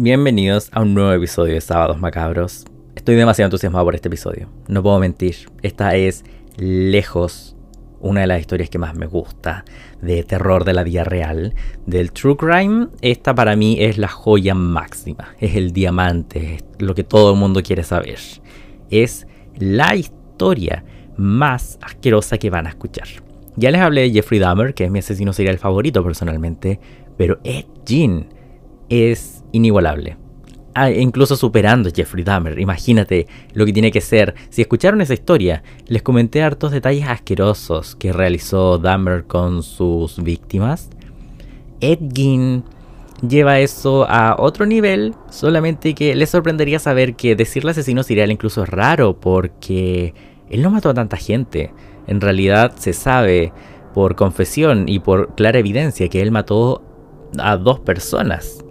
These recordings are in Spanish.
Bienvenidos a un nuevo episodio de Sábados Macabros. Estoy demasiado entusiasmado por este episodio. No puedo mentir. Esta es lejos una de las historias que más me gusta de terror de la vida real. Del True Crime, esta para mí es la joya máxima. Es el diamante, es lo que todo el mundo quiere saber. Es la historia más asquerosa que van a escuchar. Ya les hablé de Jeffrey Dahmer, que es mi asesino serial favorito personalmente, pero Ed Gein es inigualable. Ah, incluso superando Jeffrey Dahmer. Imagínate lo que tiene que ser. Si escucharon esa historia, les comenté hartos detalles asquerosos que realizó Dahmer con sus víctimas. Ed Gein lleva eso a otro nivel, solamente que les sorprendería saber que decirle asesino serial incluso es raro porque él no mató a tanta gente. En realidad se sabe por confesión y por clara evidencia que él mató a dos personas.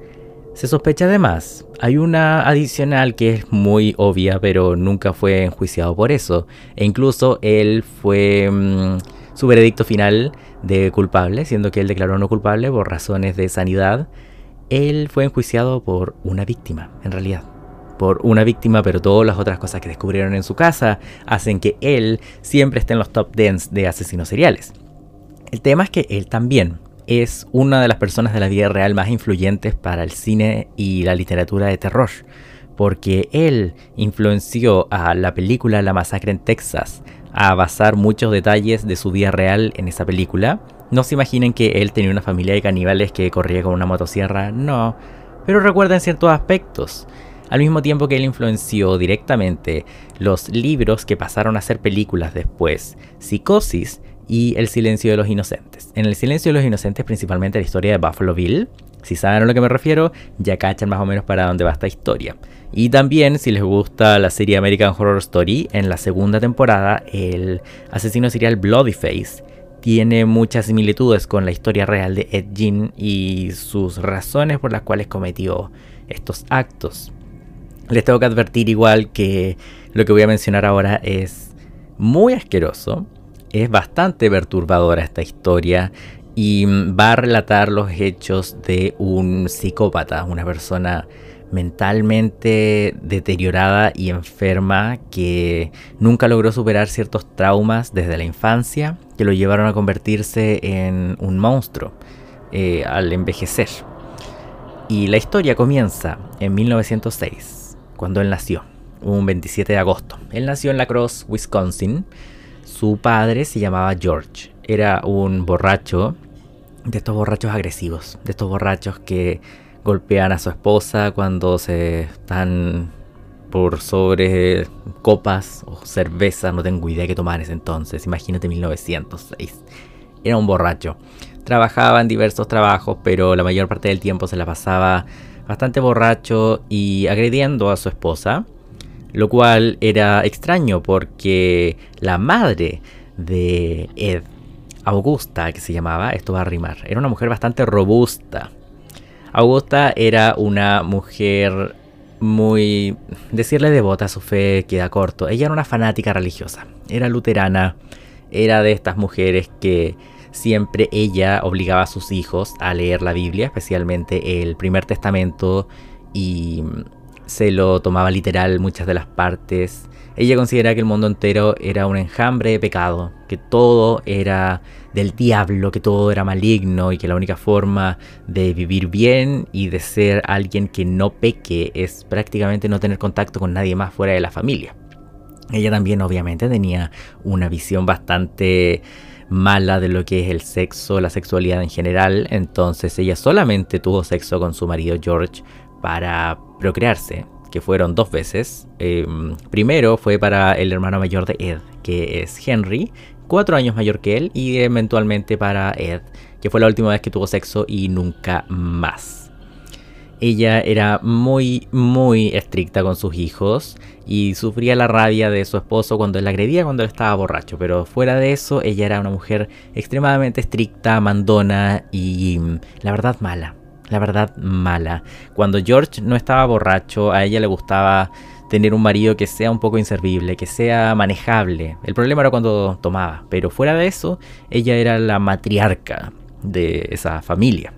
Se sospecha además, hay una adicional que es muy obvia, pero nunca fue enjuiciado por eso. E incluso él fue mm, su veredicto final de culpable, siendo que él declaró no culpable por razones de sanidad. Él fue enjuiciado por una víctima, en realidad. Por una víctima, pero todas las otras cosas que descubrieron en su casa hacen que él siempre esté en los top 10 de asesinos seriales. El tema es que él también es una de las personas de la vida real más influyentes para el cine y la literatura de terror, porque él influenció a la película La masacre en Texas a basar muchos detalles de su vida real en esa película. No se imaginen que él tenía una familia de caníbales que corría con una motosierra, no, pero recuerden ciertos aspectos. Al mismo tiempo que él influenció directamente los libros que pasaron a ser películas después, Psicosis y El silencio de los inocentes. En El silencio de los inocentes principalmente la historia de Buffalo Bill. Si saben a lo que me refiero, ya cachan más o menos para dónde va esta historia. Y también, si les gusta la serie American Horror Story, en la segunda temporada, el asesino serial Bloodyface tiene muchas similitudes con la historia real de Ed Gein y sus razones por las cuales cometió estos actos. Les tengo que advertir igual que lo que voy a mencionar ahora es muy asqueroso, es bastante perturbadora esta historia y va a relatar los hechos de un psicópata, una persona mentalmente deteriorada y enferma que nunca logró superar ciertos traumas desde la infancia que lo llevaron a convertirse en un monstruo eh, al envejecer. Y la historia comienza en 1906, cuando él nació, un 27 de agosto. Él nació en La Crosse, Wisconsin, su padre se llamaba George. Era un borracho, de estos borrachos agresivos, de estos borrachos que golpean a su esposa cuando se están por sobre copas o cerveza, no tengo idea qué tomar en ese entonces, imagínate 1906. Era un borracho. Trabajaba en diversos trabajos, pero la mayor parte del tiempo se la pasaba bastante borracho y agrediendo a su esposa lo cual era extraño porque la madre de Ed, Augusta, que se llamaba, esto va a rimar, era una mujer bastante robusta. Augusta era una mujer muy... decirle devota a su fe queda corto. Ella era una fanática religiosa, era luterana, era de estas mujeres que siempre ella obligaba a sus hijos a leer la Biblia, especialmente el primer testamento y se lo tomaba literal muchas de las partes. Ella considera que el mundo entero era un enjambre de pecado, que todo era del diablo, que todo era maligno y que la única forma de vivir bien y de ser alguien que no peque es prácticamente no tener contacto con nadie más fuera de la familia. Ella también obviamente tenía una visión bastante mala de lo que es el sexo, la sexualidad en general, entonces ella solamente tuvo sexo con su marido George para procrearse, que fueron dos veces. Em, primero fue para el hermano mayor de Ed, que es Henry, cuatro años mayor que él, y eventualmente para Ed, que fue la última vez que tuvo sexo y nunca más. Ella era muy, muy estricta con sus hijos y sufría la rabia de su esposo cuando él agredía cuando él estaba borracho. Pero fuera de eso, ella era una mujer extremadamente estricta, mandona y la verdad mala la verdad, mala. Cuando George no estaba borracho, a ella le gustaba tener un marido que sea un poco inservible, que sea manejable. El problema era cuando tomaba, pero fuera de eso, ella era la matriarca de esa familia.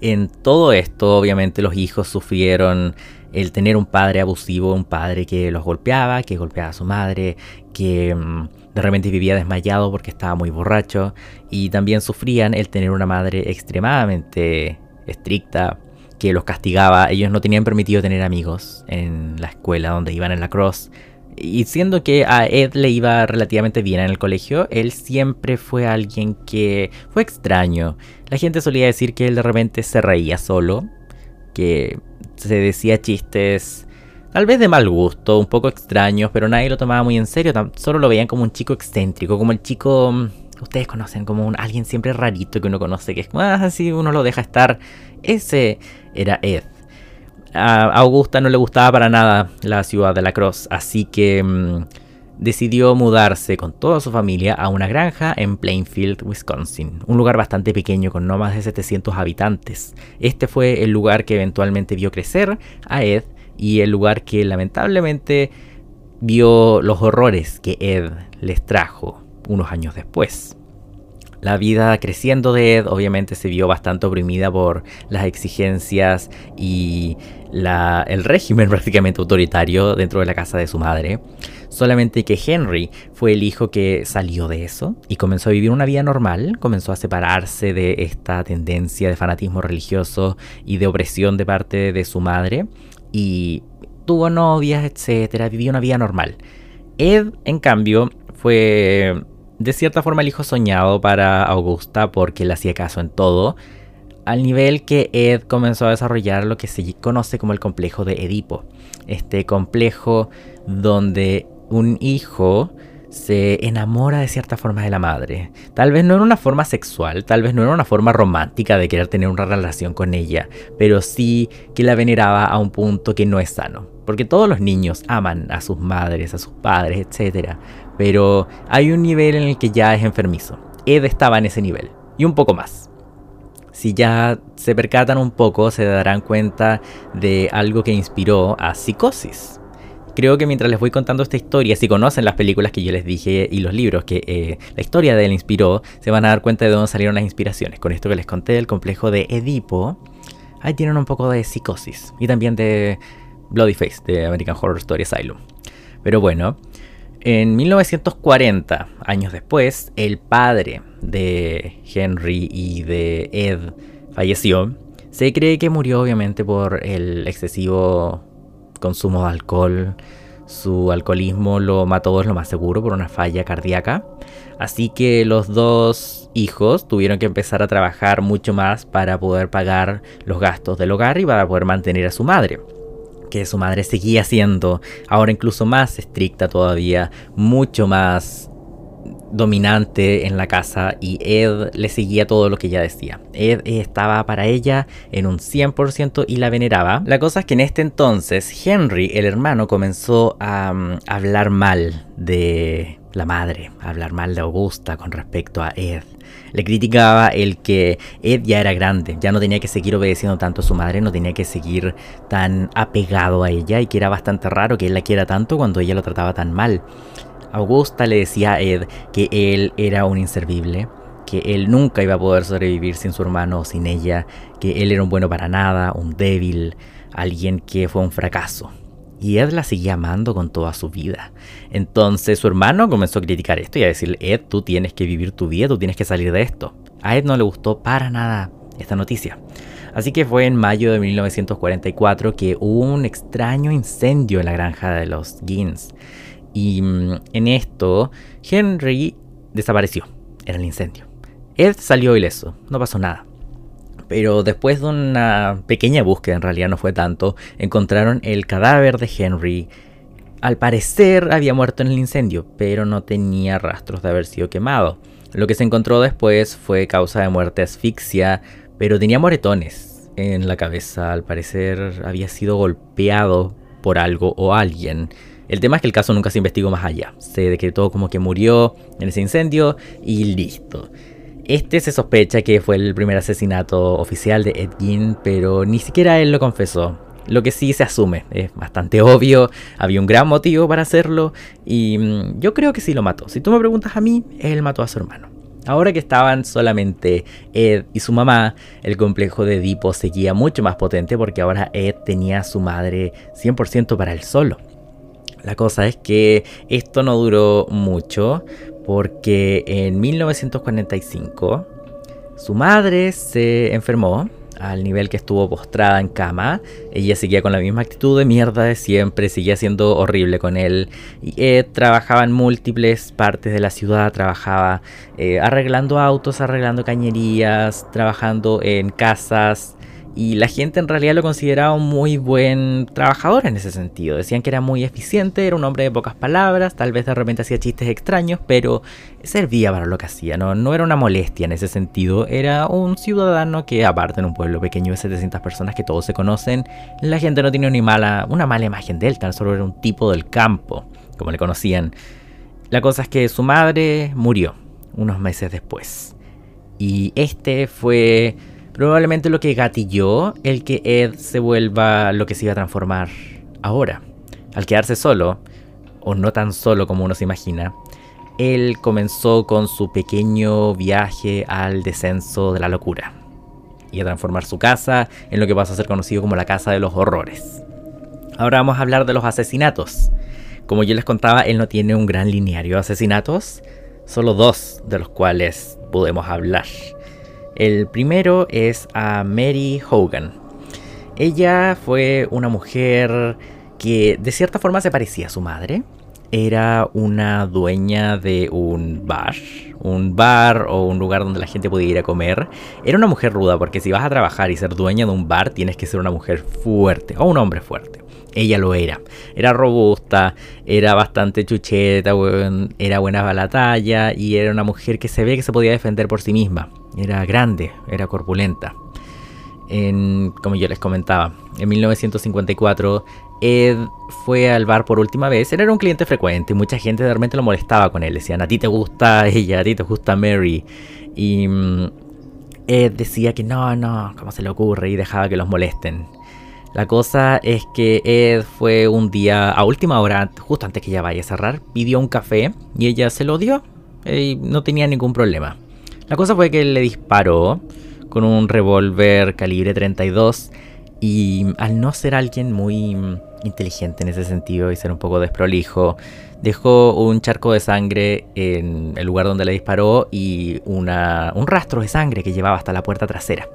En todo esto, obviamente, los hijos sufrieron el tener un padre abusivo, un padre que los golpeaba, que golpeaba a su madre, que mm, de repente vivía desmayado porque estaba muy borracho, y también sufrían el tener una madre extremadamente estricta, que los castigaba. Ellos no tenían permitido tener amigos en la escuela donde iban en la cross. Y siendo que a Ed le iba relativamente bien en el colegio, él siempre fue alguien que fue extraño. La gente solía decir que él de repente se reía solo, que se decía chistes tal vez de mal gusto, un poco extraños, pero nadie lo tomaba muy en serio, solo lo veían como un chico excéntrico, como el chico mm, ustedes conocen como un, alguien siempre rarito que uno conoce, que es más ah, uno lo deja estar. Ese era Ed. A Augusta no le gustaba para nada la ciudad de la Cross, así que mm, decidió mudarse con toda su familia a una granja en Plainfield, Wisconsin, un lugar bastante pequeño con no más de 700 habitantes. Este fue el lugar que eventualmente vio crecer a Ed y el lugar que lamentablemente vio los horrores que Ed les trajo unos años después. La vida creciendo de Ed obviamente se vio bastante oprimida por las exigencias y el régimen prácticamente autoritario dentro de la casa de su madre. Solamente que Henry fue el hijo que salió de eso y comenzó a vivir una vida normal, comenzó a separarse de esta tendencia de fanatismo religioso y de opresión de parte de su madre y tuvo novias, etcétera, vivió una vida normal. Ed, en cambio, fue de cierta forma el hijo soñado para Augusta porque le hacía caso en todo, al nivel que Ed comenzó a desarrollar lo que se conoce como el complejo de Edipo. Este complejo donde un hijo se enamora de cierta forma de la madre. Tal vez no en una forma sexual, tal vez no en una forma romántica de querer tener una relación con ella, pero sí que la veneraba a un punto que no es sano. Porque todos los niños aman a sus madres, a sus padres, etc. Pero hay un nivel en el que ya es enfermizo. Ed estaba en ese nivel. Y un poco más. Si ya se percatan un poco, se darán cuenta de algo que inspiró a Psicosis. Creo que mientras les voy contando esta historia, si conocen las películas que yo les dije y los libros que eh, la historia de él inspiró, se van a dar cuenta de dónde salieron las inspiraciones. Con esto que les conté del complejo de Edipo, ahí tienen un poco de psicosis y también de Bloody Face de American Horror Story Asylum. Pero bueno, en 1940, años después, el padre de Henry y de Ed falleció. Se cree que murió obviamente por el excesivo consumo de alcohol. Su alcoholismo lo mató, es lo más seguro, por una falla cardíaca. Así que los dos hijos tuvieron que empezar a trabajar mucho más para poder pagar los gastos del hogar y para poder mantener a su madre que su madre seguía siendo, ahora incluso más estricta todavía, mucho más dominante en la casa y Ed le seguía todo lo que ella decía. Ed estaba para ella en un 100% y la veneraba. La cosa es que en este entonces Henry, el hermano, comenzó a mm, hablar mal de la madre, a hablar mal de Augusta con respecto a Ed. Le criticaba el que Ed ya era grande, ya no tenía que seguir obedeciendo tanto a su madre, no tenía que seguir tan apegado a ella y que era bastante raro que él la quiera tanto cuando ella lo trataba tan mal. Augusta le decía a Ed que él era un inservible, que él nunca iba a poder sobrevivir sin su hermano o sin ella, que él era un bueno para nada, un débil, alguien que fue un fracaso. Y Ed la seguía amando con toda su vida. Entonces su hermano comenzó a criticar esto y a decirle, Ed, tú tienes que vivir tu vida, tú tienes que salir de esto. A Ed no le gustó para nada esta noticia. Así que fue en mayo de 1944 que hubo un extraño incendio en la granja de los Gins. Y mm, en esto, Henry desapareció. Era el incendio. Ed salió ileso, no pasó nada pero después de una pequeña búsqueda, en realidad no fue tanto, encontraron el cadáver de Henry. Al parecer había muerto en el incendio, pero no tenía rastros de haber sido quemado. Lo que se encontró después fue causa de muerte asfixia, pero tenía moretones en la cabeza. Al parecer había sido golpeado por algo o alguien. El tema es que el caso nunca se investigó más allá. Se decretó como que murió en ese incendio y listo. Este se sospecha que fue el primer asesinato oficial de Ed Gein, pero ni siquiera él lo confesó. Lo que sí se asume, es bastante obvio, había un gran motivo para hacerlo y mm, yo creo que sí lo mató. Si tú me preguntas a mí, él mató a su hermano. Ahora que estaban solamente Ed y su mamá, el complejo de Edipo seguía mucho más potente porque ahora Ed tenía a su madre 100% para él solo. La cosa es que esto no duró mucho porque en 1945 su madre se enfermó al nivel que estuvo postrada en cama. Ella seguía con la misma actitud de mierda de siempre, seguía siendo horrible con él. Y Ed trabajaba en múltiples partes de la ciudad, trabajaba eh, arreglando autos, arreglando cañerías, trabajando en casas, y la gente en realidad lo consideraba un muy buen trabajador en ese sentido. Decían que era muy eficiente, era un hombre de pocas palabras, tal vez de repente hacía chistes extraños, pero servía para lo que hacía, no, no era una molestia en ese sentido. Era un ciudadano que, aparte en un pueblo pequeño de 700 personas que todos se conocen, la gente no tenía ni mala, una mala imagen de él, tan solo era un tipo del campo, como le conocían. La cosa es que su madre murió unos meses después. Y este fue probablemente lo que gatilló el que Ed se vuelva lo que se iba a transformar ahora. Al quedarse solo, o no tan solo como uno se imagina, él comenzó con su pequeño viaje al descenso de la locura y a transformar su casa en lo que pasa a ser conocido como la casa de los horrores. Ahora vamos a hablar de los asesinatos. Como yo les contaba, él no tiene un gran lineario de asesinatos, solo dos de los cuales podemos hablar. El primero es a Mary Hogan. Ella fue una mujer que de cierta forma se parecía a su madre. Era una dueña de un bar, un bar o un lugar donde la gente podía ir a comer. Era una mujer ruda porque si vas a trabajar y ser dueña de un bar tienes que ser una mujer fuerte o un hombre fuerte. Ella lo era. Era robusta, era bastante chucheta, era buena para la talla y era una mujer que se ve que se podía defender por sí misma. Era grande, era corpulenta. En, como yo les comentaba, en 1954 Ed fue al bar por última vez. Él era un cliente frecuente y mucha gente realmente lo molestaba con él. Decían, a ti te gusta ella, a ti te gusta Mary. Y mm, Ed decía que no, no, ¿cómo se le ocurre? Y dejaba que los molesten. La cosa es que Ed fue un día a última hora, justo antes que ella vaya a cerrar, pidió un café y ella se lo dio y no tenía ningún problema. La cosa fue que le disparó con un revólver calibre 32 y al no ser alguien muy inteligente en ese sentido y ser un poco desprolijo, dejó un charco de sangre en el lugar donde le disparó y un rastro de sangre que llevaba hasta la puerta trasera.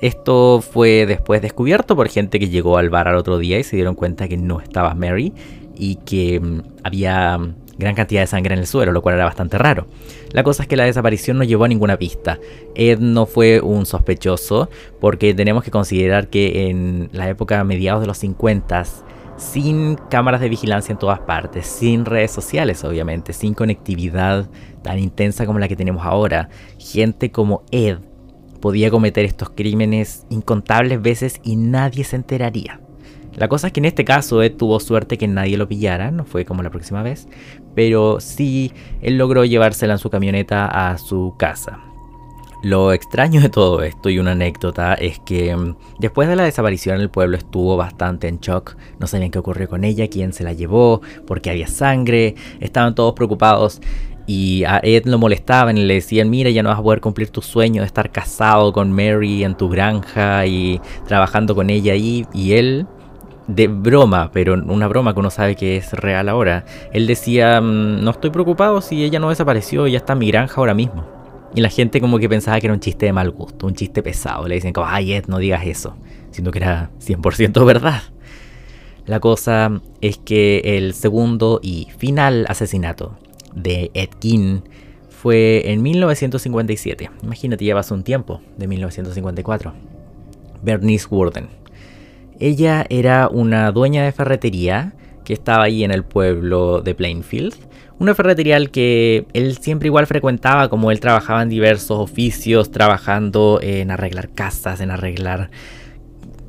Esto fue después descubierto por gente que llegó al bar al otro día y se dieron cuenta que no estaba Mary y que mm, había gran cantidad de sangre en el suelo, lo cual era bastante raro. La cosa es que la desaparición no llevó a ninguna pista. Ed no fue un sospechoso, porque tenemos que considerar que en la época mediados de los 50 sin cámaras de vigilancia en todas partes, sin redes sociales obviamente, sin conectividad tan intensa como la que tenemos ahora, gente como Ed podía cometer estos crímenes incontables veces y nadie se enteraría. La cosa es que en este caso tuvo suerte que nadie lo pillara, no fue como la próxima vez, pero sí él logró llevársela en su camioneta a su casa. Lo extraño de todo esto y una anécdota es que mm, después de la desaparición el pueblo estuvo bastante en shock, no sabían qué ocurrió con ella, quién se la llevó, porque había sangre, estaban todos preocupados y a Ed lo molestaban y le decían, mira, ya no vas a poder cumplir tu sueño de estar casado con Mary en tu granja y trabajando con ella ahí. Y él de broma, pero una broma que uno sabe que es real ahora. Él decía, mm, no estoy preocupado si ella no desapareció, ya está en mi granja ahora mismo. Y la gente como que pensaba que era un chiste de mal gusto, un chiste pesado. Le dicen como, ay Ed, no digas eso, siendo que era 100% verdad. La cosa es que el segundo y final asesinato de Ed Gein fue en 1957. Imagínate, llevas un tiempo, de 1954. Bernice Warden ella era una dueña de ferretería que estaba ahí en el pueblo de Plainfield. Una ferretería al que él siempre igual frecuentaba, como él trabajaba en diversos oficios, trabajando en arreglar casas, en arreglar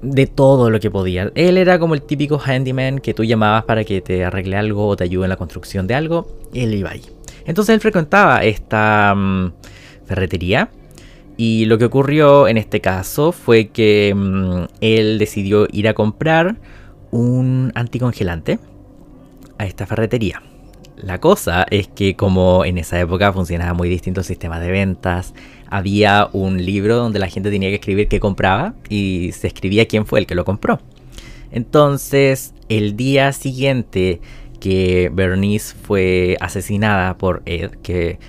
de todo lo que podía. Él era como el típico handyman que tú llamabas para que te arregle algo o te ayude en la construcción de algo. Él iba ahí. Entonces él frecuentaba esta mm, ferretería y lo que ocurrió en este caso fue que mm, él decidió ir a comprar un anticongelante a esta ferretería. La cosa es que como en esa época funcionaba muy distinto el sistema de ventas, había un libro donde la gente tenía que escribir qué compraba y se escribía quién fue el que lo compró. Entonces, el día siguiente que Bernice fue asesinada por Ed, que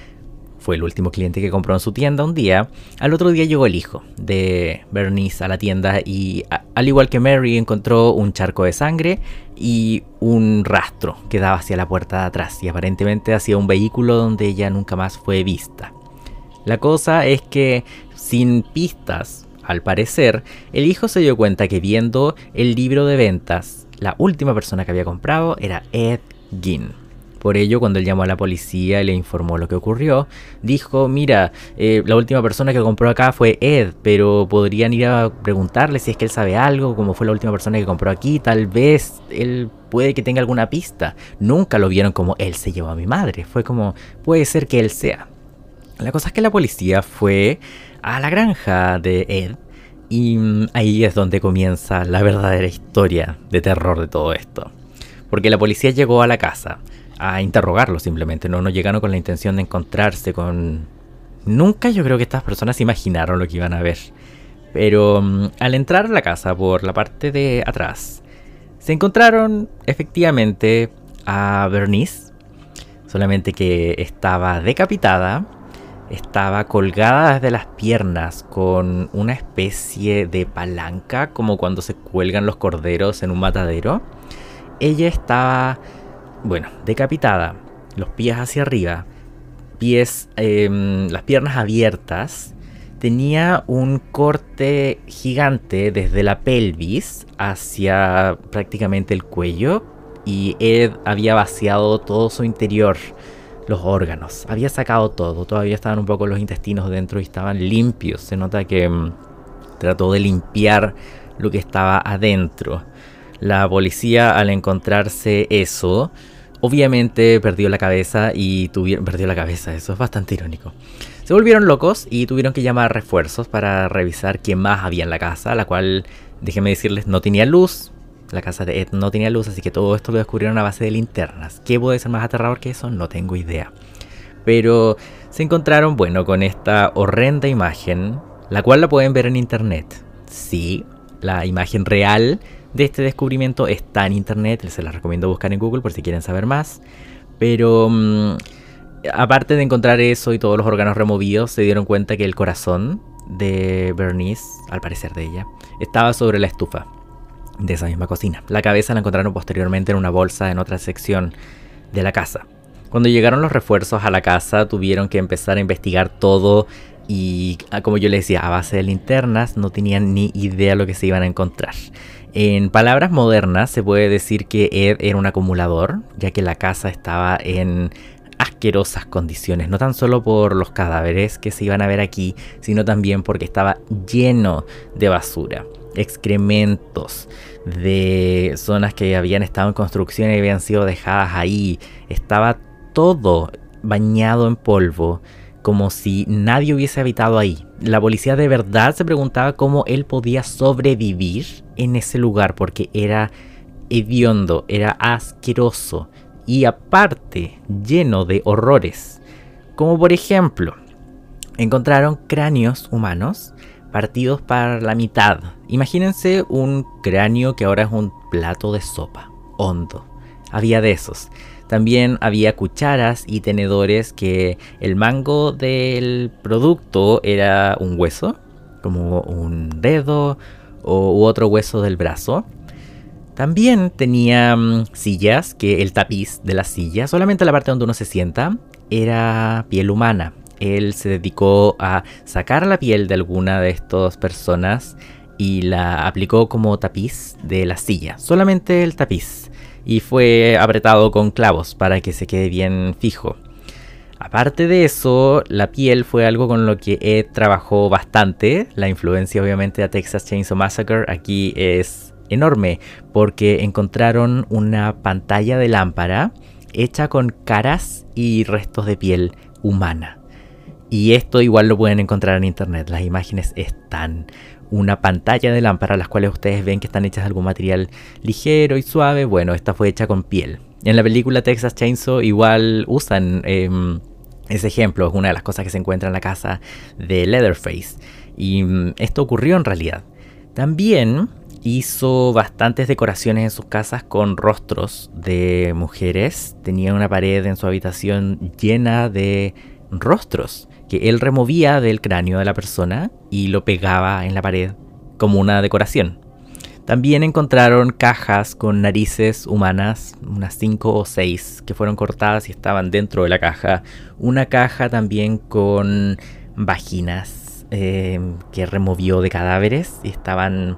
fue el último cliente que compró en su tienda un día, al otro día llegó el hijo de Bernice a la tienda y al igual que Mary encontró un charco de sangre y un rastro que daba hacia la puerta de atrás y aparentemente hacia un vehículo donde ella nunca más fue vista. La cosa es que sin pistas, al parecer, el hijo se dio cuenta que viendo el libro de ventas, la última persona que había comprado era Ed Gein. Por ello, cuando él llamó a la policía y le informó lo que ocurrió, dijo, mira, eh, la última persona que compró acá fue Ed, pero podrían ir a preguntarle si es que él sabe algo, como fue la última persona que compró aquí, tal vez él puede que tenga alguna pista. Nunca lo vieron como él se llevó a mi madre, fue como, puede ser que él sea. La cosa es que la policía fue a la granja de Ed y mm, ahí es donde comienza la verdadera historia de terror de todo esto. Porque la policía llegó a la casa, a interrogarlo simplemente, no, no llegaron con la intención de encontrarse con... Nunca yo creo que estas personas imaginaron lo que iban a ver. Pero mm, al entrar a la casa por la parte de atrás, se encontraron efectivamente a Bernice, solamente que estaba decapitada, estaba colgada desde las piernas con una especie de palanca, como cuando se cuelgan los corderos en un matadero. Ella estaba bueno, decapitada, los pies hacia arriba, pies, em, las piernas abiertas, tenía un corte gigante desde la pelvis hacia prácticamente el cuello y Ed había vaciado todo su interior, los órganos, había sacado todo, todavía estaban un poco los intestinos dentro y estaban limpios, se nota que em, trató de limpiar lo que estaba adentro. La policía al encontrarse eso, obviamente perdió la cabeza y tuvieron... Perdió la cabeza, eso es bastante irónico. Se volvieron locos y tuvieron que llamar refuerzos para revisar quién más había en la casa, la cual, déjenme decirles, no tenía luz. La casa de Ed no tenía luz, así que todo esto lo descubrieron a base de linternas. ¿Qué puede ser más aterrador que eso? No tengo idea. Pero se encontraron, bueno, con esta horrenda imagen, la cual la pueden ver en internet. Sí, la imagen real de este descubrimiento está en internet, se la recomiendo buscar en Google por si quieren saber más. Pero mm, aparte de encontrar eso y todos los órganos removidos, se dieron cuenta que el corazón de Bernice, al parecer de ella, estaba sobre la estufa de esa misma cocina. La cabeza la encontraron posteriormente en una bolsa en otra sección de la casa. Cuando llegaron los refuerzos a la casa, tuvieron que empezar a investigar todo y, ah, como yo les decía, a base de linternas, no tenían ni idea lo que se iban a encontrar. En palabras modernas se puede decir que Ed era un acumulador, ya que la casa estaba en asquerosas condiciones, no tan solo por los cadáveres que se iban a ver aquí, sino también porque estaba lleno de basura, excrementos de zonas que habían estado en construcción y habían sido dejadas ahí, estaba todo bañado en polvo como si nadie hubiese habitado ahí. La policía de verdad se preguntaba cómo él podía sobrevivir en ese lugar porque era hediondo, era asqueroso y aparte lleno de horrores. Como por ejemplo, encontraron cráneos humanos partidos para la mitad. Imagínense un cráneo que ahora es un plato de sopa, hondo. Había de esos. También había cucharas y tenedores que el mango del producto era un hueso, como un dedo u otro hueso del brazo. También tenía mm, sillas, que el tapiz de la silla, solamente la parte donde uno se sienta, era piel humana. Él se dedicó a sacar la piel de alguna de estas personas y la aplicó como tapiz de la silla. Solamente el tapiz y fue apretado con clavos para que se quede bien fijo. Aparte de eso, la piel fue algo con lo que Ed trabajó bastante. La influencia obviamente de Texas Chainsaw Massacre aquí es enorme porque encontraron una pantalla de lámpara hecha con caras y restos de piel humana. Y esto igual lo pueden encontrar en internet, las imágenes están una pantalla de lámpara, las cuales ustedes ven que están hechas de algún material ligero y suave. Bueno, esta fue hecha con piel. En la película Texas Chainsaw igual usan em, ese ejemplo, es una de las cosas que se encuentra en la casa de Leatherface. Y mm, esto ocurrió en realidad. También hizo bastantes decoraciones en sus casas con rostros de mujeres. Tenía una pared en su habitación llena de rostros que él removía del cráneo de la persona y lo pegaba en la pared como una decoración. También encontraron cajas con narices humanas, unas 5 o 6, que fueron cortadas y estaban dentro de la caja. Una caja también con vaginas eh, que removió de cadáveres y estaban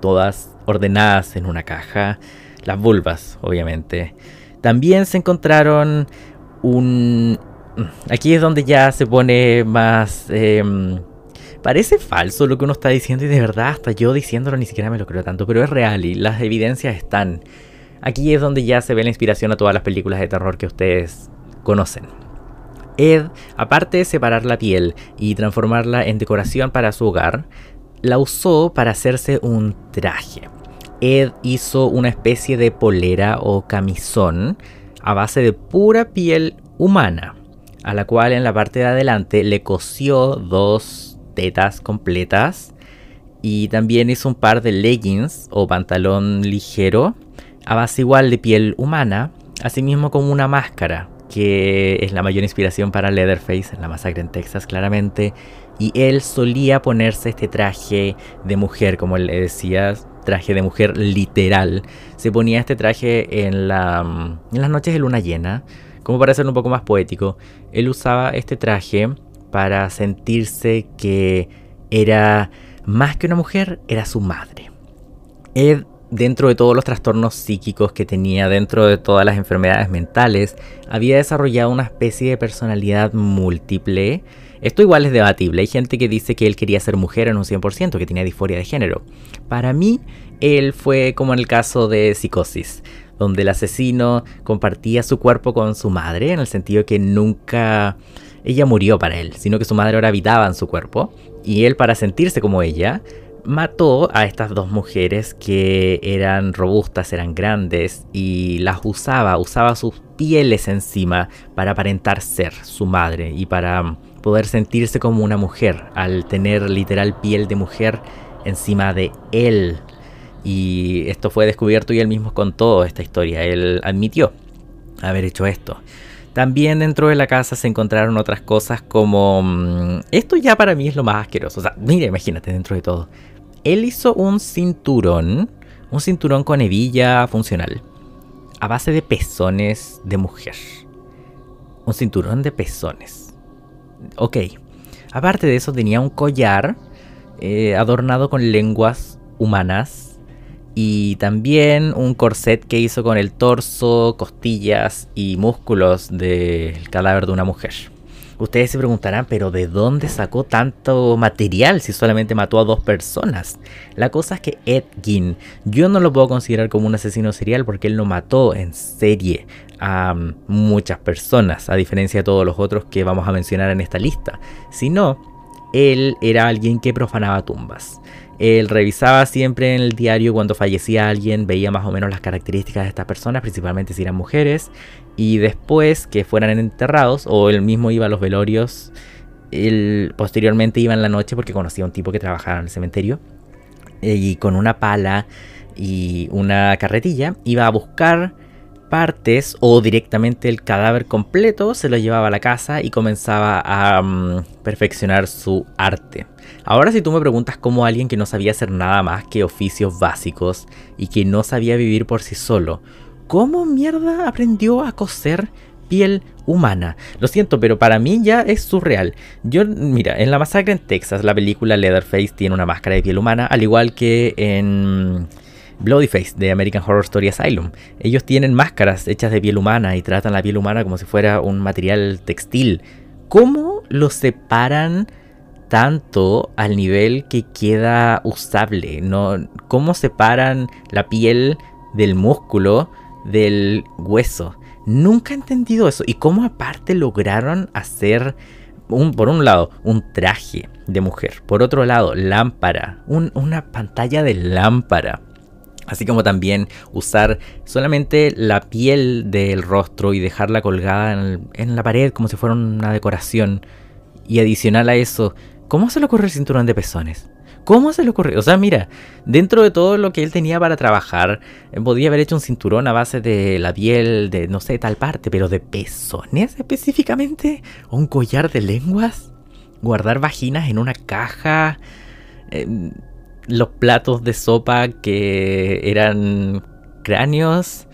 todas ordenadas en una caja. Las vulvas, obviamente. También se encontraron un... Aquí es donde ya se pone más... Em, parece falso lo que uno está diciendo y de verdad hasta yo diciéndolo ni siquiera me lo creo tanto, pero es real y las evidencias están. Aquí es donde ya se ve la inspiración a todas las películas de terror que ustedes conocen. Ed, aparte de separar la piel y transformarla en decoración para su hogar, la usó para hacerse un traje. Ed hizo una especie de polera o camisón a base de pura piel humana, a la cual en la parte de adelante le cosió dos tetas completas y también hizo un par de leggings o pantalón ligero a base igual de piel humana, asimismo como una máscara, que es la mayor inspiración para Leatherface en la masacre en Texas claramente, y él solía ponerse este traje de mujer, como le decía, traje de mujer literal. Se ponía este traje en, la, en las noches de luna llena, como para hacerlo un poco más poético. Él usaba este traje para sentirse que era más que una mujer, era su madre. Ed, dentro de todos los trastornos psíquicos que tenía, dentro de todas las enfermedades mentales, había desarrollado una especie de personalidad múltiple esto igual es debatible. Hay gente que dice que él quería ser mujer en un 100%, que tenía disforia de género. Para mí, él fue como en el caso de Psicosis, donde el asesino compartía su cuerpo con su madre, en el sentido que nunca ella murió para él, sino que su madre ahora habitaba en su cuerpo. Y él, para sentirse como ella, mató a estas dos mujeres que eran robustas, eran grandes y las usaba, usaba sus pieles encima para aparentar ser su madre y para poder sentirse como una mujer al tener literal piel de mujer encima de él. Y esto fue descubierto y él mismo contó esta historia. Él admitió haber hecho esto. También dentro de la casa se encontraron otras cosas como... Mm, esto ya para mí es lo más asqueroso. O sea, mira, imagínate dentro de todo. Él hizo un cinturón, un cinturón con hebilla funcional, a base de pezones de mujer. Un cinturón de pezones ok. Aparte de eso tenía un collar eh, adornado con lenguas humanas y también un corset que hizo con el torso, costillas y músculos del cadáver de una mujer. Ustedes se preguntarán, pero ¿de dónde sacó tanto material si solamente mató a dos personas? La cosa es que Ed Gein, yo no lo puedo considerar como un asesino serial porque él no mató en serie a muchas personas, a diferencia de todos los otros que vamos a mencionar en esta lista, sino él era alguien que profanaba tumbas. Él revisaba siempre en el diario cuando fallecía alguien, veía más o menos las características de estas personas, principalmente si eran mujeres, y después que fueran enterrados, o él mismo iba a los velorios, él posteriormente iba en la noche porque conocía a un tipo que trabajaba en el cementerio, y con una pala y una carretilla iba a buscar partes o directamente el cadáver completo, se lo llevaba a la casa y comenzaba a mm, perfeccionar su arte. Ahora si tú me preguntas cómo alguien que no sabía hacer nada más que oficios básicos y que no sabía vivir por sí solo, ¿cómo mierda aprendió a coser piel humana? Lo siento, pero para mí ya es surreal. Yo, mira, en la masacre en Texas, la película Leatherface tiene una máscara de piel humana, al igual que en Bloodyface de American Horror Story Asylum. Ellos tienen máscaras hechas de piel humana y tratan la piel humana como si fuera un material textil. ¿Cómo lo separan tanto al nivel que queda usable? ¿No? ¿Cómo separan la piel del músculo del hueso? Nunca he entendido eso. ¿Y cómo aparte lograron hacer, un, por un lado, un traje de mujer? Por otro lado, lámpara. una pantalla de lámpara Así como también usar solamente la piel del rostro y dejarla colgada en, la pared como si fuera una decoración. Y adicional a eso, ¿cómo se le ocurre el cinturón de pezones? ¿Cómo se le ocurrió? O sea, mira, dentro de todo lo que él tenía para trabajar, eh, podía haber hecho un cinturón a base de la piel de, no sé, tal parte, pero de pezones específicamente, un collar de lenguas, guardar vaginas en una caja, em, los platos de sopa que eran cráneos.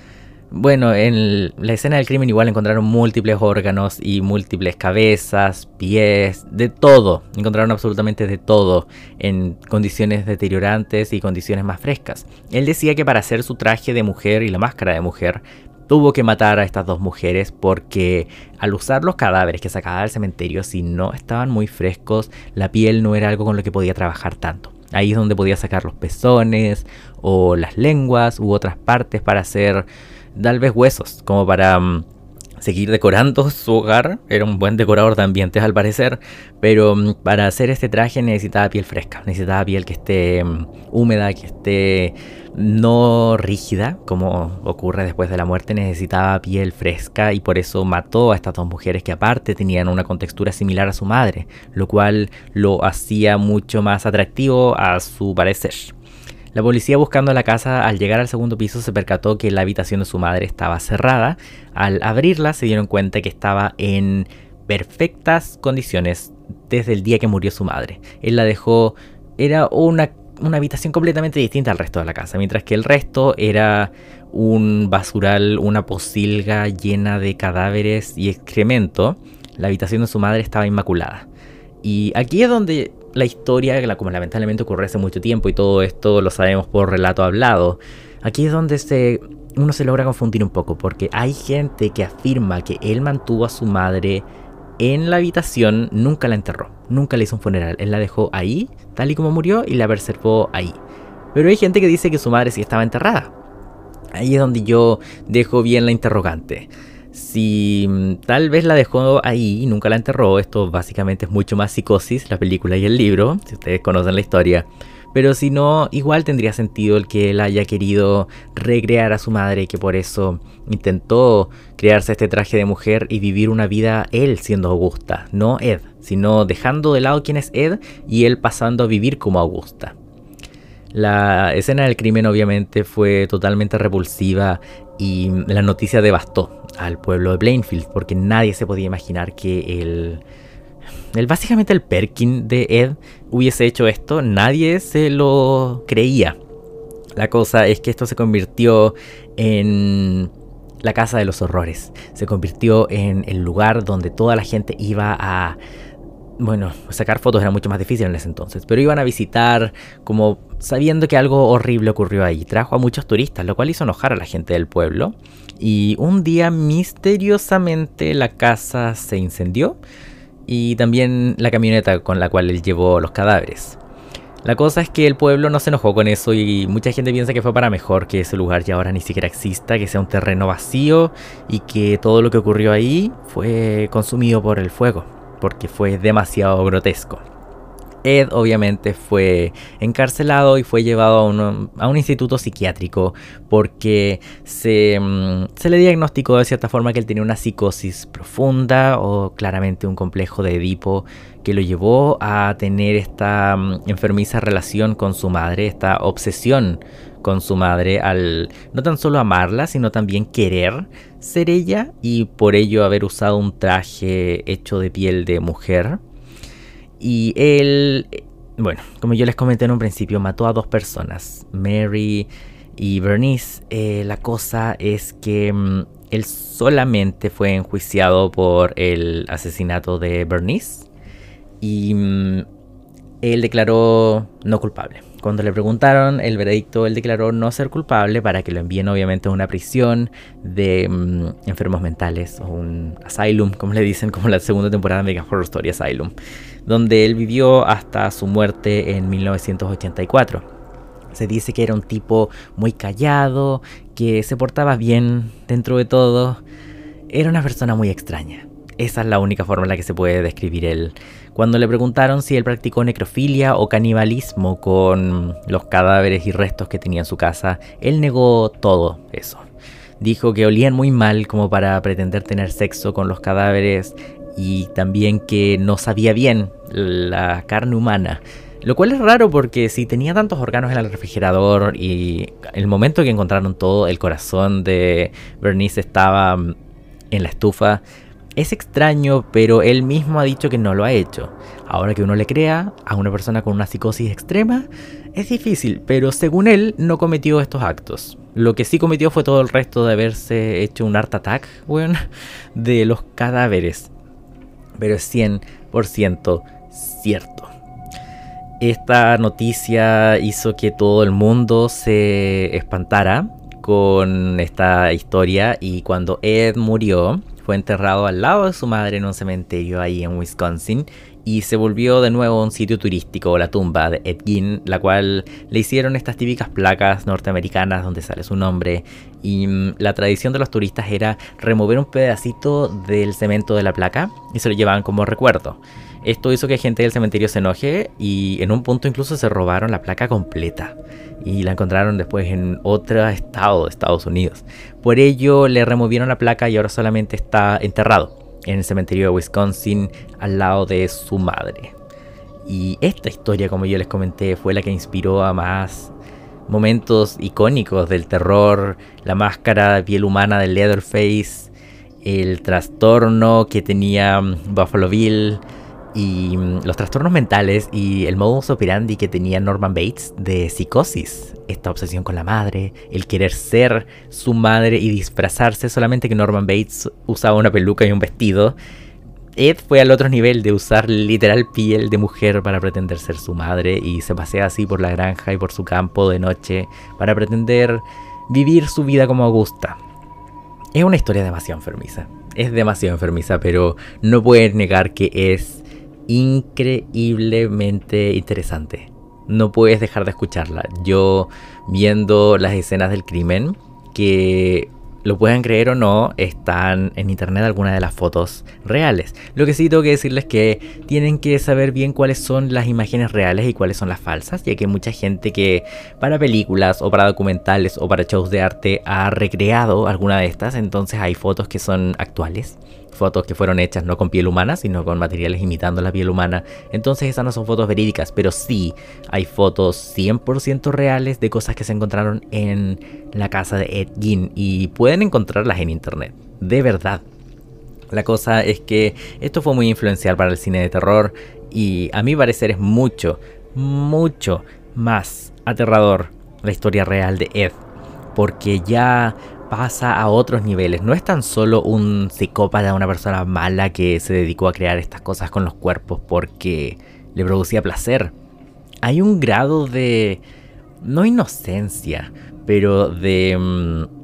Bueno, en la escena del crimen igual encontraron múltiples órganos y múltiples cabezas, pies, de todo. Encontraron absolutamente de todo en condiciones deteriorantes y condiciones más frescas. Él decía que para hacer su traje de mujer y la máscara de mujer, tuvo que matar a estas dos mujeres porque al usar los cadáveres que sacaba del cementerio, si no estaban muy frescos, la piel no era algo con lo que podía trabajar tanto. Ahí es donde podía sacar los pezones o las lenguas u otras partes para hacer tal vez huesos, como para mm, seguir decorando su hogar. Era un buen decorador de ambientes al parecer, pero mm, para hacer este traje necesitaba piel fresca, necesitaba piel que esté mm, húmeda, que esté no rígida, como ocurre después de la muerte, necesitaba piel fresca y por eso mató a estas dos mujeres que aparte tenían una contextura similar a su madre, lo cual lo hacía mucho más atractivo a su parecer. La policía buscando la casa al llegar al segundo piso se percató que la habitación de su madre estaba cerrada. Al abrirla se dieron cuenta que estaba en perfectas condiciones desde el día que murió su madre. Él la dejó, era una, una habitación completamente distinta al resto de la casa, mientras que el resto era un basural, una posilga llena de cadáveres y excremento. La habitación de su madre estaba inmaculada. Y aquí es donde la historia, como lamentablemente ocurre hace mucho tiempo y todo esto lo sabemos por relato hablado, aquí es donde se, uno se logra confundir un poco, porque hay gente que afirma que él mantuvo a su madre en la habitación, nunca la enterró, nunca le hizo un funeral, él la dejó ahí, tal y como murió, y la preservó ahí. Pero hay gente que dice que su madre sí estaba enterrada. Ahí es donde yo dejo bien la interrogante. Si mm, tal vez la dejó ahí y nunca la enterró, esto básicamente es mucho más psicosis, la película y el libro, si ustedes conocen la historia. Pero si no, igual tendría sentido el que él haya querido recrear a su madre que por eso intentó crearse este traje de mujer y vivir una vida él siendo Augusta, no Ed, sino dejando de lado quién es Ed y él pasando a vivir como Augusta. La escena del crimen obviamente fue totalmente repulsiva y la noticia devastó al pueblo de Blainfield porque nadie se podía imaginar que el, básicamente el Perkin de Ed hubiese hecho esto, nadie se lo creía. La cosa es que esto se convirtió en la casa de los horrores, se convirtió en el lugar donde toda la gente iba a bueno, sacar fotos era mucho más difícil en ese entonces, pero iban a visitar como sabiendo que algo horrible ocurrió ahí. Trajo a muchos turistas, lo cual hizo enojar a la gente del pueblo. Y un día misteriosamente la casa se incendió y también la camioneta con la cual él llevó los cadáveres. La cosa es que el pueblo no se enojó con eso y mucha gente piensa que fue para mejor que ese lugar ya ahora ni siquiera exista, que sea un terreno vacío y que todo lo que ocurrió ahí fue consumido por el fuego porque fue demasiado grotesco. Ed obviamente fue encarcelado y fue llevado a un, instituto psiquiátrico porque se, mm, se, le diagnosticó de cierta forma que él tenía una psicosis profunda o claramente un complejo de Edipo que lo llevó a tener esta mm, enfermiza relación con su madre, esta obsesión con su madre al no tan solo amarla, sino también querer ser ella y por ello haber usado un traje hecho de piel de mujer. Y él, bueno, como yo les comenté en un principio, mató a dos personas, Mary y Bernice. Eh, la cosa es que mm, él solamente fue enjuiciado por el asesinato de Bernice y mm, él declaró no culpable. Cuando le preguntaron el veredicto, él declaró no ser culpable para que lo envíen obviamente a una prisión de mm, enfermos mentales o un asylum, como le dicen, como la segunda temporada de Mega Horror Story Asylum, donde él vivió hasta su muerte en 1984. Se dice que era un tipo muy callado, que se portaba bien dentro de todo. Era una persona muy extraña. Esa es la única forma en la que se puede describir él. Cuando le preguntaron si él practicó necrofilia o canibalismo con los cadáveres y restos que tenía en su casa, él negó todo eso. Dijo que olían muy mal como para pretender tener sexo con los cadáveres y también que no sabía bien la carne humana. Lo cual es raro porque si tenía tantos órganos en el refrigerador y el momento que encontraron todo, el corazón de Bernice estaba mm, en la estufa, es extraño, pero él mismo ha dicho que no lo ha hecho. Ahora que uno le crea a una persona con una psicosis extrema, es difícil, pero según él no cometió estos actos. Lo que sí cometió fue todo el resto de haberse hecho un art attack, de los cadáveres. Pero es 100% cierto. Esta noticia hizo que todo el mundo se espantara con esta historia y cuando Ed murió, fue enterrado al lado de su madre en un cementerio ahí en Wisconsin y se volvió de nuevo un sitio turístico, la tumba de Ed Gein, la cual le hicieron estas típicas placas norteamericanas donde sale su nombre y mm, la tradición de los turistas era remover un pedacito del cemento de la placa y se lo llevaban como recuerdo. Esto hizo que gente del cementerio se enoje y en un punto incluso se robaron la placa completa y la encontraron después en otro estado de Estados Unidos. Por ello le removieron la placa y ahora solamente está enterrado en el cementerio de Wisconsin al lado de su madre. Y esta historia, como yo les comenté, fue la que inspiró a más momentos icónicos del terror, la máscara de piel humana de Leatherface, el trastorno que tenía Buffalo Bill, y mm, los trastornos mentales y el modus operandi que tenía Norman Bates de psicosis, esta obsesión con la madre, el querer ser su madre y disfrazarse, solamente que Norman Bates usaba una peluca y un vestido. Ed fue al otro nivel de usar literal piel de mujer para pretender ser su madre y se pasea así por la granja y por su campo de noche para pretender vivir su vida como gusta. Es una historia demasiado enfermiza. Es demasiado enfermiza, pero no puedes negar que es increíblemente interesante. No puedes dejar de escucharla. Yo viendo las escenas del crimen, que lo puedan creer o no, están en internet algunas de las fotos reales. Lo que sí tengo que decirles es que tienen que saber bien cuáles son las imágenes reales y cuáles son las falsas, ya que hay mucha gente que para películas o para documentales o para shows de arte ha recreado alguna de estas, entonces hay fotos que son actuales fotos que fueron hechas no con piel humana, sino con materiales imitando la piel humana. Entonces esas no son fotos verídicas, pero sí hay fotos 100% reales de cosas que se encontraron en la casa de Ed Gein y pueden encontrarlas en internet, de verdad. La cosa es que esto fue muy influencial para el cine de terror y a mi parecer es mucho, mucho más aterrador la historia real de Ed. Porque ya pasa a otros niveles. No es tan solo un psicópata, una persona mala que se dedicó a crear estas cosas con los cuerpos porque le producía placer. Hay un grado de... no inocencia, pero de... Mm,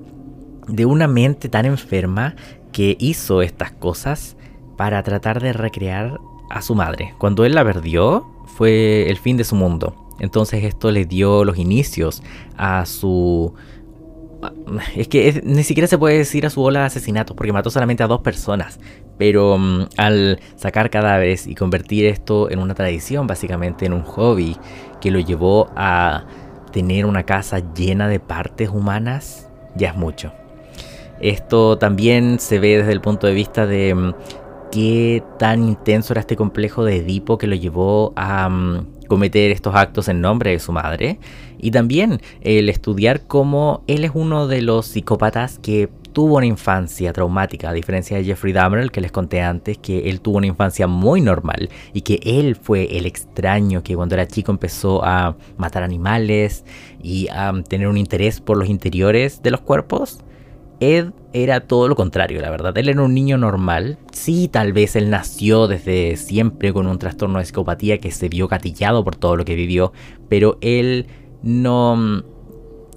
de una mente tan enferma que hizo estas cosas para tratar de recrear a su madre. Cuando él la perdió, fue el fin de su mundo. Entonces esto le dio los inicios a su es que ni siquiera se puede decir a su ola de asesinatos porque mató solamente a dos personas. Pero mm, al sacar cadáveres y convertir esto en una tradición, básicamente en un hobby, que lo llevó a tener una casa llena de partes humanas, ya es mucho. Esto también se ve desde el punto de vista de mm, qué tan intenso era este complejo de Edipo que lo llevó a mm, cometer estos actos en nombre de su madre. Y también el estudiar cómo él es uno de los psicópatas que tuvo una infancia traumática, a diferencia de Jeffrey Dahmer, que les conté antes, que él tuvo una infancia muy normal y que él fue el extraño que cuando era chico empezó a matar animales y a tener un interés por los interiores de los cuerpos. Ed era todo lo contrario, la verdad. Él era un niño normal. Sí, tal vez él nació desde siempre con un trastorno de psicopatía que se vio gatillado por todo lo que vivió, pero él no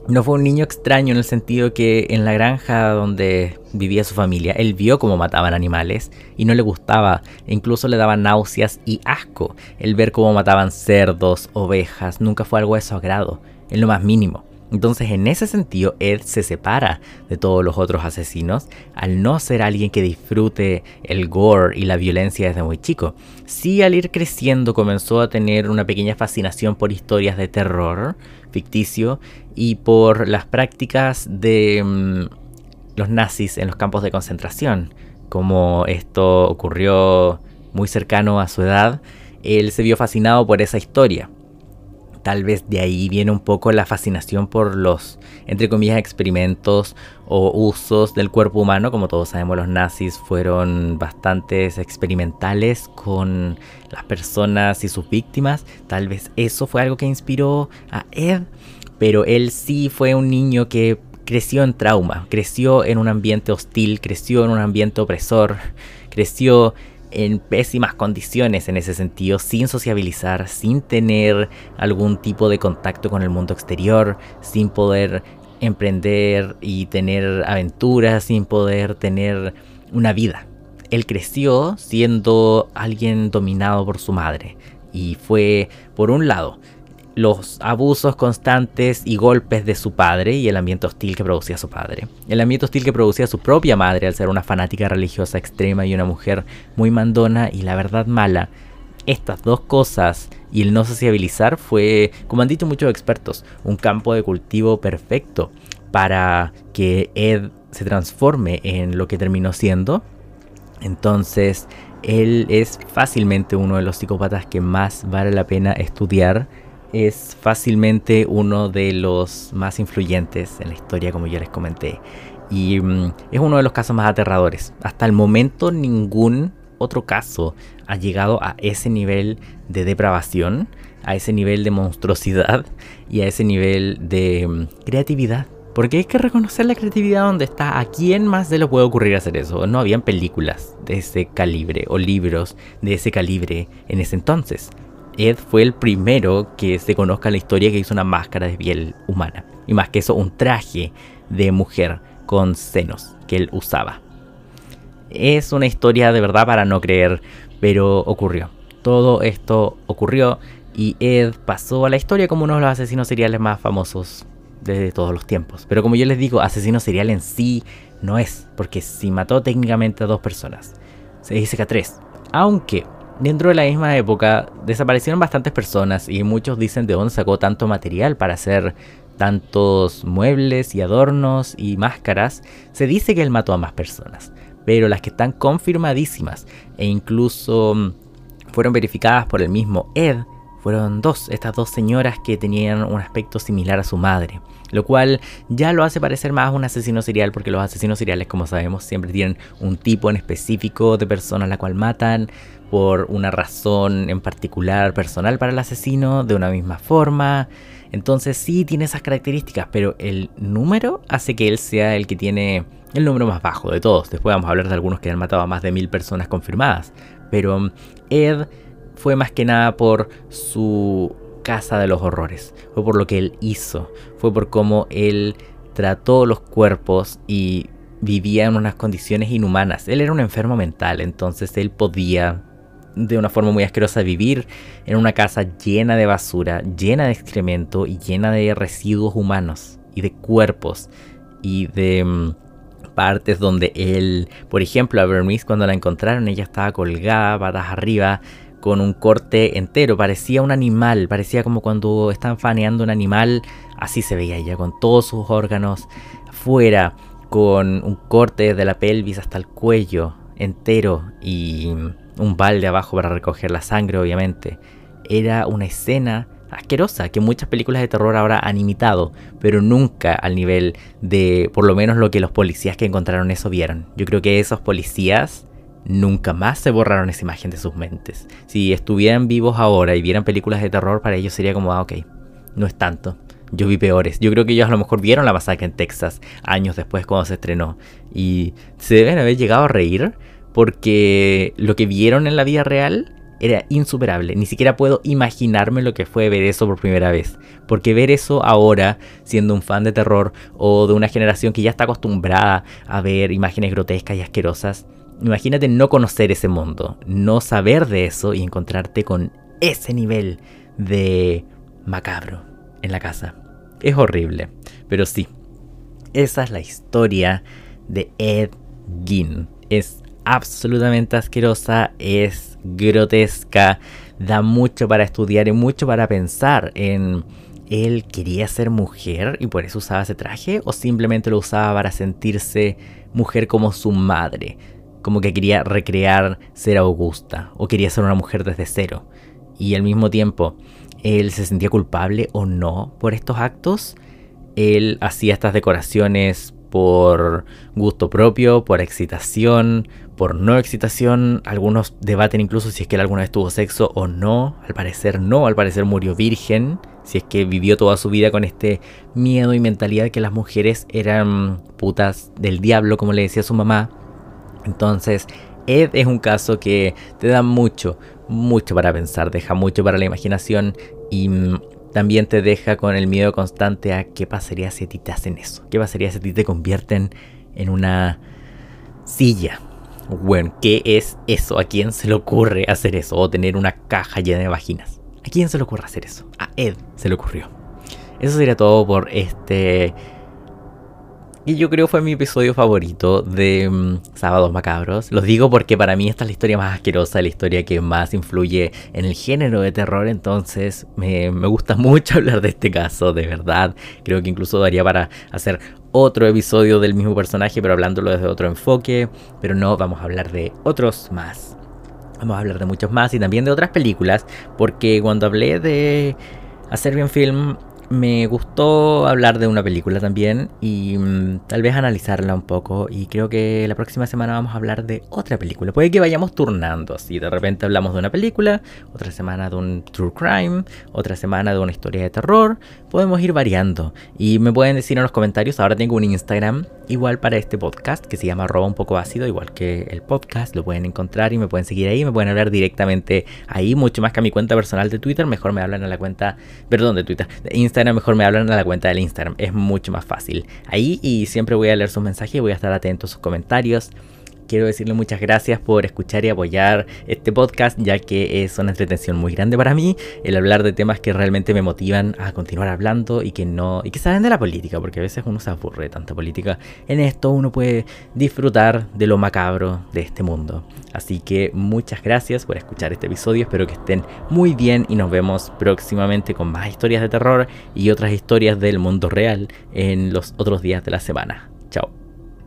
no fue un niño extraño en el sentido que en la granja donde vivía su familia, él vio cómo mataban animales y no le gustaba, e incluso le daba náuseas y asco el ver cómo mataban cerdos, ovejas, nunca fue algo de su agrado, en lo más mínimo. Entonces, en ese sentido, Ed se separa de todos los otros asesinos al no ser alguien que disfrute el gore y la violencia desde muy chico. Sí, al ir creciendo comenzó a tener una pequeña fascinación por historias de terror ficticio y por las prácticas de mm, los nazis en los campos de concentración. Como esto ocurrió muy cercano a su edad, él se vio fascinado por esa historia Tal vez de ahí viene un poco la fascinación por los, entre comillas, experimentos o usos del cuerpo humano. Como todos sabemos, los nazis fueron bastante experimentales con las personas y sus víctimas. Tal vez eso fue algo que inspiró a Ed. Pero él sí fue un niño que creció en trauma, creció en un ambiente hostil, creció en un ambiente opresor, creció en pésimas condiciones en ese sentido, sin sociabilizar, sin tener algún tipo de contacto con el mundo exterior, sin poder emprender y tener aventuras, sin poder tener una vida. Él creció siendo alguien dominado por su madre y fue, por un lado, los abusos constantes y golpes de su padre y el ambiente hostil que producía su padre. El ambiente hostil que producía su propia madre al ser una fanática religiosa extrema y una mujer muy mandona y la verdad mala. Estas dos cosas y el no sociabilizar fue, como han dicho muchos expertos, un campo de cultivo perfecto para que Ed se transforme en lo que terminó siendo. Entonces, él es fácilmente uno de los psicópatas que más vale la pena estudiar es fácilmente uno de los más influyentes en la historia, como ya les comenté. Y mm, es uno de los casos más aterradores. Hasta el momento ningún otro caso ha llegado a ese nivel de depravación, a ese nivel de monstruosidad y a ese nivel de mm, creatividad. Porque hay que reconocer la creatividad donde está. ¿A quién más se le puede ocurrir hacer eso? No habían películas de ese calibre o libros de ese calibre en ese entonces. Ed fue el primero que se conozca en la historia que hizo una máscara de piel humana. Y más que eso, un traje de mujer con senos que él usaba. Es una historia de verdad para no creer, pero ocurrió. Todo esto ocurrió y Ed pasó a la historia como uno de los asesinos seriales más famosos de todos los tiempos. Pero como yo les digo, asesino serial en sí no es, porque si mató técnicamente a dos personas, se dice que a tres. Aunque Dentro de la misma época desaparecieron bastantes personas y muchos dicen de dónde sacó tanto material para hacer tantos muebles y adornos y máscaras. Se dice que él mató a más personas, pero las que están confirmadísimas e incluso mm, fueron verificadas por el mismo Ed fueron dos, estas dos señoras que tenían un aspecto similar a su madre. Lo cual ya lo hace parecer más un asesino serial porque los asesinos seriales, como sabemos, siempre tienen un tipo en específico de persona a la cual matan por una razón en particular personal para el asesino, de una misma forma. Entonces sí tiene esas características, pero el número hace que él sea el que tiene el número más bajo de todos. Después vamos a hablar de algunos que han matado a más de mil personas confirmadas. Pero Ed fue más que nada por su casa de los horrores, fue por lo que él hizo, fue por cómo él trató los cuerpos y vivía en unas condiciones inhumanas. Él era un enfermo mental, entonces él podía de una forma muy asquerosa vivir en una casa llena de basura, llena de excremento y llena de residuos humanos y de cuerpos y de mm, partes donde él, por ejemplo, a Bernice cuando la encontraron, ella estaba colgada, patas arriba, con un corte entero, parecía un animal, parecía como cuando están faneando un animal, así se veía ella, con todos sus órganos fuera, con un corte de la pelvis hasta el cuello entero y un balde abajo para recoger la sangre, obviamente. Era una escena asquerosa que muchas películas de terror ahora han imitado, pero nunca al nivel de por lo menos lo que los policías que encontraron eso vieron. Yo creo que esos policías nunca más se borraron esa imagen de sus mentes. Si estuvieran vivos ahora y vieran películas de terror, para ellos sería como, ah, ok, no es tanto. Yo vi peores. Yo creo que ellos a lo mejor vieron la masacre en Texas años después cuando se estrenó. Y se deben haber llegado a reír porque lo que vieron en la vida real era insuperable. Ni siquiera puedo imaginarme lo que fue ver eso por primera vez. Porque ver eso ahora, siendo un fan de terror o de una generación que ya está acostumbrada a ver imágenes grotescas y asquerosas, Imagínate no conocer ese mundo, no saber de eso y encontrarte con ese nivel de macabro en la casa. Es horrible. Pero sí, esa es la historia de Ed Gein. Es absolutamente asquerosa, es grotesca, da mucho para estudiar y mucho para pensar en él quería ser mujer y por eso usaba ese traje o simplemente lo usaba para sentirse mujer como su madre, como que quería recrear ser Augusta o quería ser una mujer desde cero. Y al mismo tiempo, él se sentía culpable o no por estos actos. Él hacía estas decoraciones por gusto propio, por excitación, por no excitación. Algunos debaten incluso si es que él alguna vez tuvo sexo o no. Al parecer no, al parecer murió virgen. Si es que vivió toda su vida con este miedo y mentalidad de que las mujeres eran putas del diablo, como le decía su mamá. Entonces, Ed es un caso que te da mucho, mucho para pensar, deja mucho para la imaginación y mm, también te deja con el miedo constante a qué pasaría si a ti te hacen eso. ¿Qué pasaría si a ti te convierten en una silla? Bueno, ¿qué es eso? ¿A quién se le ocurre hacer eso? O tener una caja llena de vaginas. ¿A quién se le ocurre hacer eso? A Ed se le ocurrió. Eso sería todo por este y yo creo fue mi episodio favorito de mm, Sábados Macabros. Los digo porque para mí esta es la historia más asquerosa, la historia que más influye en el género de terror. Entonces me, me gusta mucho hablar de este caso, de verdad. Creo que incluso daría para hacer otro episodio del mismo personaje, pero hablándolo desde otro enfoque. Pero no, vamos a hablar de otros más. Vamos a hablar de muchos más y también de otras películas. Porque cuando hablé de hacer bien film me gustó hablar de una película también y mm, tal vez analizarla un poco y creo que la próxima semana vamos a hablar de otra película. Puede que vayamos turnando así, de repente hablamos de una película, otra semana de un true crime, otra semana de una historia de terror, podemos ir variando y me pueden decir en los comentarios, ahora tengo un Instagram igual para este podcast que se llama Roba un poco ácido, igual que el podcast, lo pueden encontrar y me pueden seguir ahí, me pueden hablar directamente ahí, mucho más que a mi cuenta personal de Twitter, mejor me hablan a la cuenta, perdón, de Twitter, de Instagram, mejor me hablan a la cuenta del Instagram, es mucho más fácil. Ahí y siempre voy a leer sus mensajes y voy a estar atento a sus comentarios quiero decirle muchas gracias por escuchar y apoyar este podcast, ya que es una entretención muy grande para mí el hablar de temas que realmente me motivan a continuar hablando y que no y que salen de la política, porque a veces uno se aburre de tanta política. En esto uno puede disfrutar de lo macabro de este mundo. Así que muchas gracias por escuchar este episodio, espero que estén muy bien y nos vemos próximamente con más historias de terror y otras historias del mundo real en los otros días de la semana. Chao.